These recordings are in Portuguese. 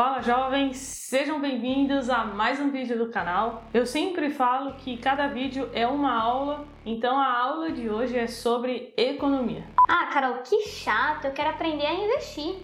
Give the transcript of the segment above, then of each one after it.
Fala jovens, sejam bem-vindos a mais um vídeo do canal. Eu sempre falo que cada vídeo é uma aula, então a aula de hoje é sobre economia. Ah, Carol, que chato, eu quero aprender a investir.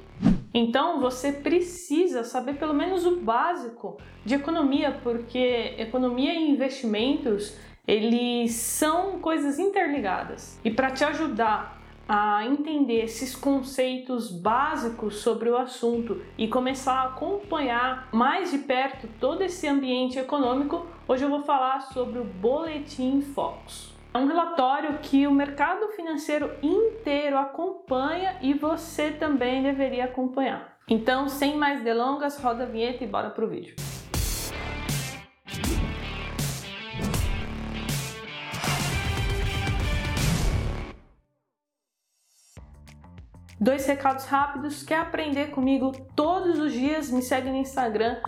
Então você precisa saber pelo menos o básico de economia, porque economia e investimentos eles são coisas interligadas. E para te ajudar a entender esses conceitos básicos sobre o assunto e começar a acompanhar mais de perto todo esse ambiente econômico, hoje eu vou falar sobre o Boletim Focus. É um relatório que o mercado financeiro inteiro acompanha e você também deveria acompanhar. Então, sem mais delongas, roda a vinheta e bora pro vídeo. Dois recados rápidos. Quer aprender comigo todos os dias? Me segue no Instagram,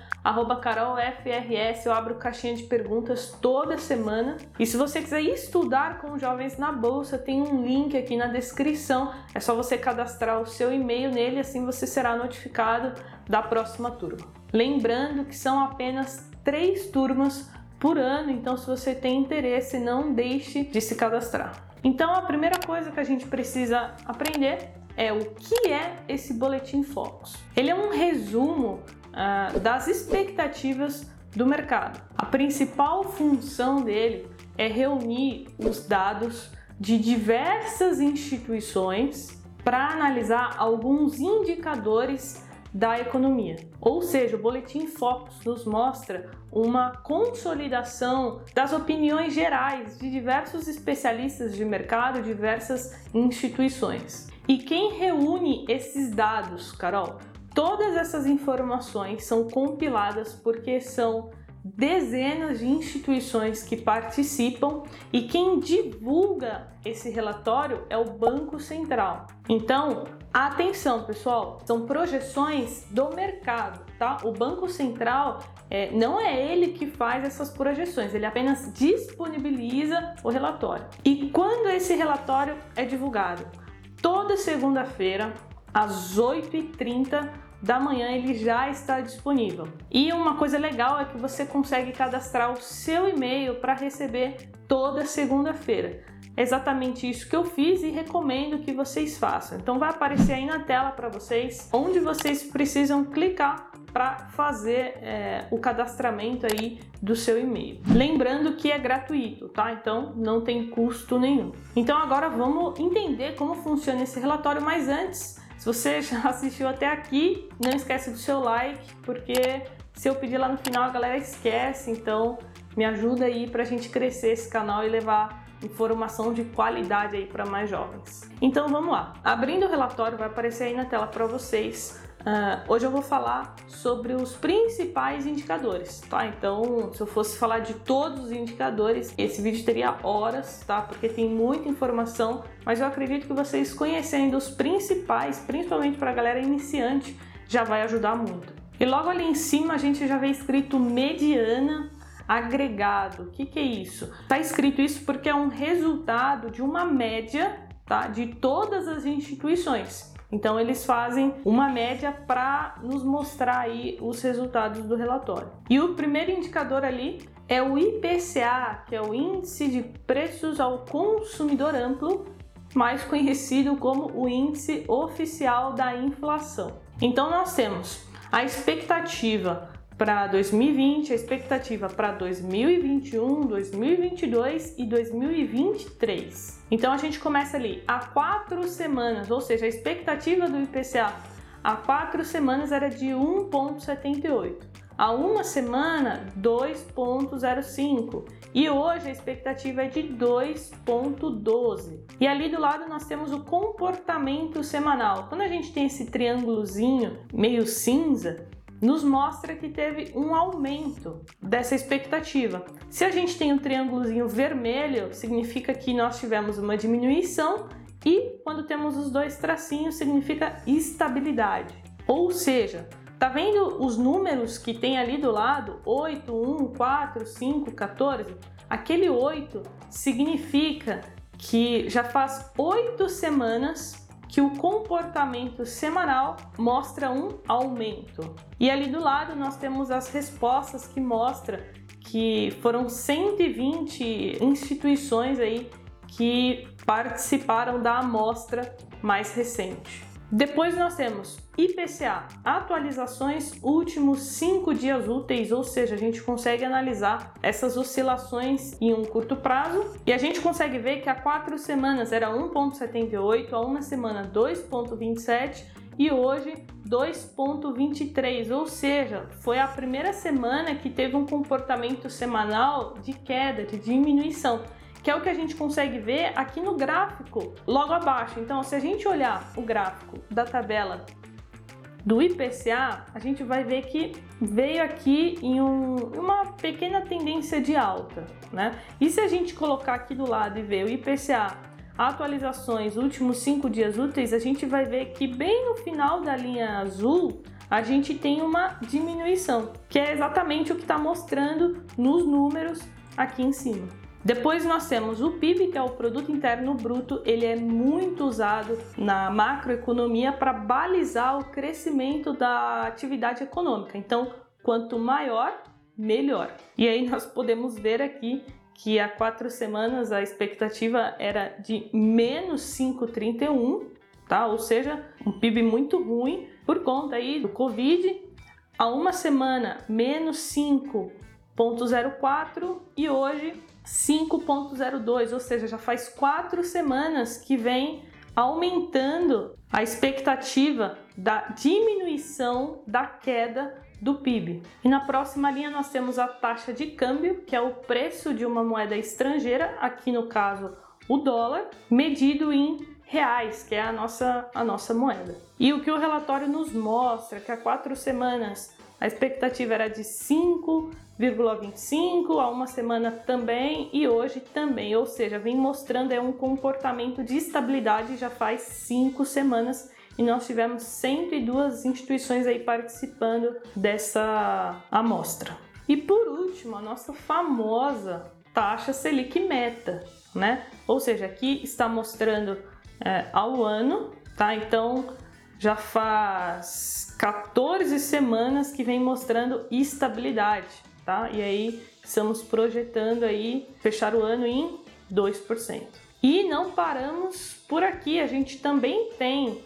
carolfrs. Eu abro caixinha de perguntas toda semana. E se você quiser estudar com jovens na bolsa, tem um link aqui na descrição. É só você cadastrar o seu e-mail nele, assim você será notificado da próxima turma. Lembrando que são apenas três turmas por ano, então se você tem interesse, não deixe de se cadastrar. Então a primeira coisa que a gente precisa aprender é o que é esse boletim Focus. Ele é um resumo uh, das expectativas do mercado. A principal função dele é reunir os dados de diversas instituições para analisar alguns indicadores da economia. Ou seja, o Boletim Focus nos mostra uma consolidação das opiniões gerais de diversos especialistas de mercado, diversas instituições. E quem reúne esses dados, Carol? Todas essas informações são compiladas porque são dezenas de instituições que participam e quem divulga esse relatório é o Banco Central. Então, atenção pessoal, são projeções do mercado, tá? O Banco Central é, não é ele que faz essas projeções, ele apenas disponibiliza o relatório. E quando esse relatório é divulgado? Toda segunda-feira, às 8h30 da manhã, ele já está disponível. E uma coisa legal é que você consegue cadastrar o seu e-mail para receber toda segunda-feira. exatamente isso que eu fiz e recomendo que vocês façam. Então vai aparecer aí na tela para vocês onde vocês precisam clicar para fazer é, o cadastramento aí do seu e-mail. Lembrando que é gratuito, tá? Então não tem custo nenhum. Então agora vamos entender como funciona esse relatório, mas antes, se você já assistiu até aqui, não esquece do seu like, porque se eu pedir lá no final a galera esquece, então me ajuda aí para a gente crescer esse canal e levar informação de qualidade aí para mais jovens. Então vamos lá. Abrindo o relatório, vai aparecer aí na tela para vocês Uh, hoje eu vou falar sobre os principais indicadores, tá? Então, se eu fosse falar de todos os indicadores, esse vídeo teria horas, tá? Porque tem muita informação, mas eu acredito que vocês conhecendo os principais, principalmente para a galera iniciante, já vai ajudar muito. E logo ali em cima a gente já vê escrito mediana agregado. O que, que é isso? Tá escrito isso porque é um resultado de uma média, tá? De todas as instituições. Então eles fazem uma média para nos mostrar aí os resultados do relatório. E o primeiro indicador ali é o IPCA, que é o Índice de Preços ao Consumidor Amplo, mais conhecido como o Índice Oficial da Inflação. Então nós temos a expectativa para 2020, a expectativa para 2021, 2022 e 2023. Então a gente começa ali há quatro semanas, ou seja, a expectativa do IPCA há quatro semanas era de 1,78. Há uma semana, 2,05. E hoje a expectativa é de 2,12. E ali do lado nós temos o comportamento semanal. Quando a gente tem esse triângulozinho meio cinza, nos mostra que teve um aumento dessa expectativa. Se a gente tem um triângulozinho vermelho, significa que nós tivemos uma diminuição e quando temos os dois tracinhos significa estabilidade. Ou seja, tá vendo os números que tem ali do lado? 8, 1, 4, 5, 14? Aquele 8 significa que já faz 8 semanas que o comportamento semanal mostra um aumento. E ali do lado nós temos as respostas que mostra que foram 120 instituições aí que participaram da amostra mais recente. Depois nós temos IPCA, atualizações últimos cinco dias úteis, ou seja, a gente consegue analisar essas oscilações em um curto prazo. E a gente consegue ver que há quatro semanas era 1,78, há uma semana 2,27 e hoje 2,23, ou seja, foi a primeira semana que teve um comportamento semanal de queda, de diminuição que é o que a gente consegue ver aqui no gráfico, logo abaixo. Então, se a gente olhar o gráfico da tabela do IPCA, a gente vai ver que veio aqui em um, uma pequena tendência de alta, né? E se a gente colocar aqui do lado e ver o IPCA atualizações últimos cinco dias úteis, a gente vai ver que bem no final da linha azul a gente tem uma diminuição, que é exatamente o que está mostrando nos números aqui em cima. Depois nós temos o PIB, que é o produto interno bruto, ele é muito usado na macroeconomia para balizar o crescimento da atividade econômica. Então, quanto maior, melhor. E aí nós podemos ver aqui que há quatro semanas a expectativa era de menos 5,31, tá? Ou seja, um PIB muito ruim por conta aí do Covid. Há uma semana, menos 5,04 e hoje 5,02, ou seja, já faz quatro semanas que vem aumentando a expectativa da diminuição da queda do PIB. E na próxima linha nós temos a taxa de câmbio, que é o preço de uma moeda estrangeira, aqui no caso o dólar, medido em reais, que é a nossa, a nossa moeda. E o que o relatório nos mostra, que há quatro semanas a expectativa era de 5,25 há uma semana também e hoje também, ou seja, vem mostrando é um comportamento de estabilidade já faz cinco semanas e nós tivemos 102 instituições aí participando dessa amostra. E por último, a nossa famosa taxa Selic Meta, né? Ou seja, aqui está mostrando é, ao ano, tá? Então já faz 14 semanas que vem mostrando estabilidade, tá? E aí estamos projetando aí fechar o ano em 2%. E não paramos por aqui, a gente também tem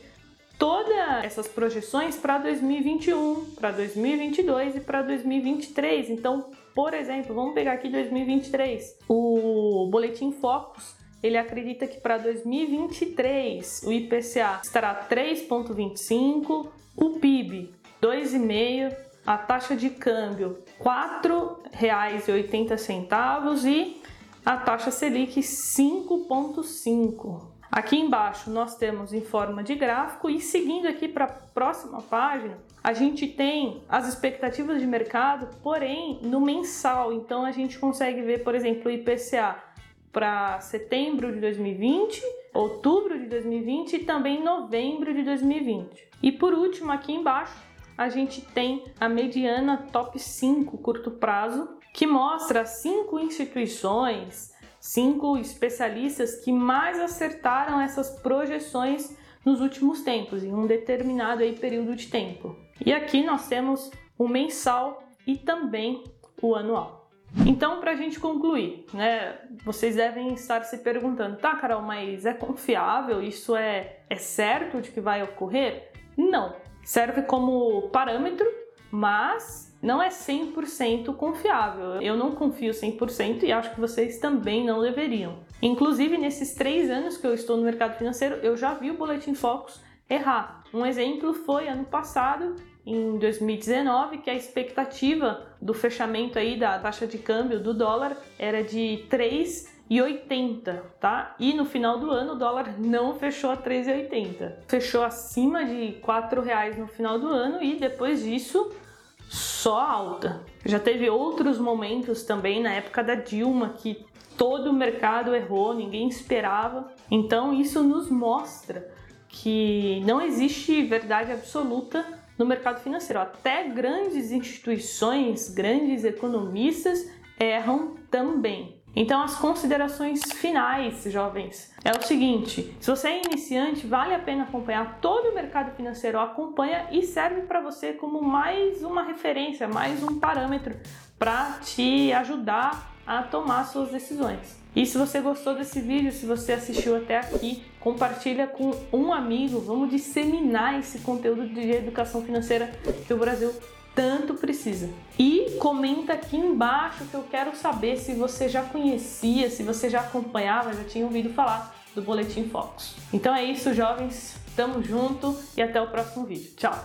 todas essas projeções para 2021, para 2022 e para 2023. Então, por exemplo, vamos pegar aqui 2023. O boletim Focus ele acredita que para 2023 o IPCA estará 3,25, o PIB 2,5, a taxa de câmbio R$ 4,80 e a taxa Selic 5,5. Aqui embaixo nós temos em forma de gráfico e seguindo aqui para a próxima página, a gente tem as expectativas de mercado, porém no mensal. Então a gente consegue ver, por exemplo, o IPCA para setembro de 2020, outubro de 2020 e também novembro de 2020. E por último, aqui embaixo, a gente tem a mediana top 5 curto prazo, que mostra cinco instituições, cinco especialistas que mais acertaram essas projeções nos últimos tempos, em um determinado aí período de tempo. E aqui nós temos o mensal e também o anual. Então, para a gente concluir, né, vocês devem estar se perguntando, tá, Carol, mas é confiável? Isso é, é certo de que vai ocorrer? Não. Serve como parâmetro, mas não é 100% confiável. Eu não confio 100% e acho que vocês também não deveriam. Inclusive, nesses três anos que eu estou no mercado financeiro, eu já vi o Boletim Focus errar. Um exemplo foi ano passado em 2019 que a expectativa do fechamento aí da taxa de câmbio do dólar era de 3,80, tá? E no final do ano o dólar não fechou a 3,80. Fechou acima de 4 reais no final do ano e depois disso só alta. Já teve outros momentos também na época da Dilma que todo o mercado errou, ninguém esperava. Então isso nos mostra que não existe verdade absoluta no mercado financeiro. Até grandes instituições, grandes economistas erram também. Então, as considerações finais, jovens, é o seguinte: se você é iniciante, vale a pena acompanhar todo o mercado financeiro, acompanha e serve para você como mais uma referência, mais um parâmetro para te ajudar a tomar suas decisões. E se você gostou desse vídeo, se você assistiu até aqui, compartilha com um amigo, vamos disseminar esse conteúdo de educação financeira que o Brasil tanto precisa. E comenta aqui embaixo que eu quero saber se você já conhecia, se você já acompanhava, já tinha ouvido falar do Boletim Focus. Então é isso, jovens. Tamo junto e até o próximo vídeo. Tchau!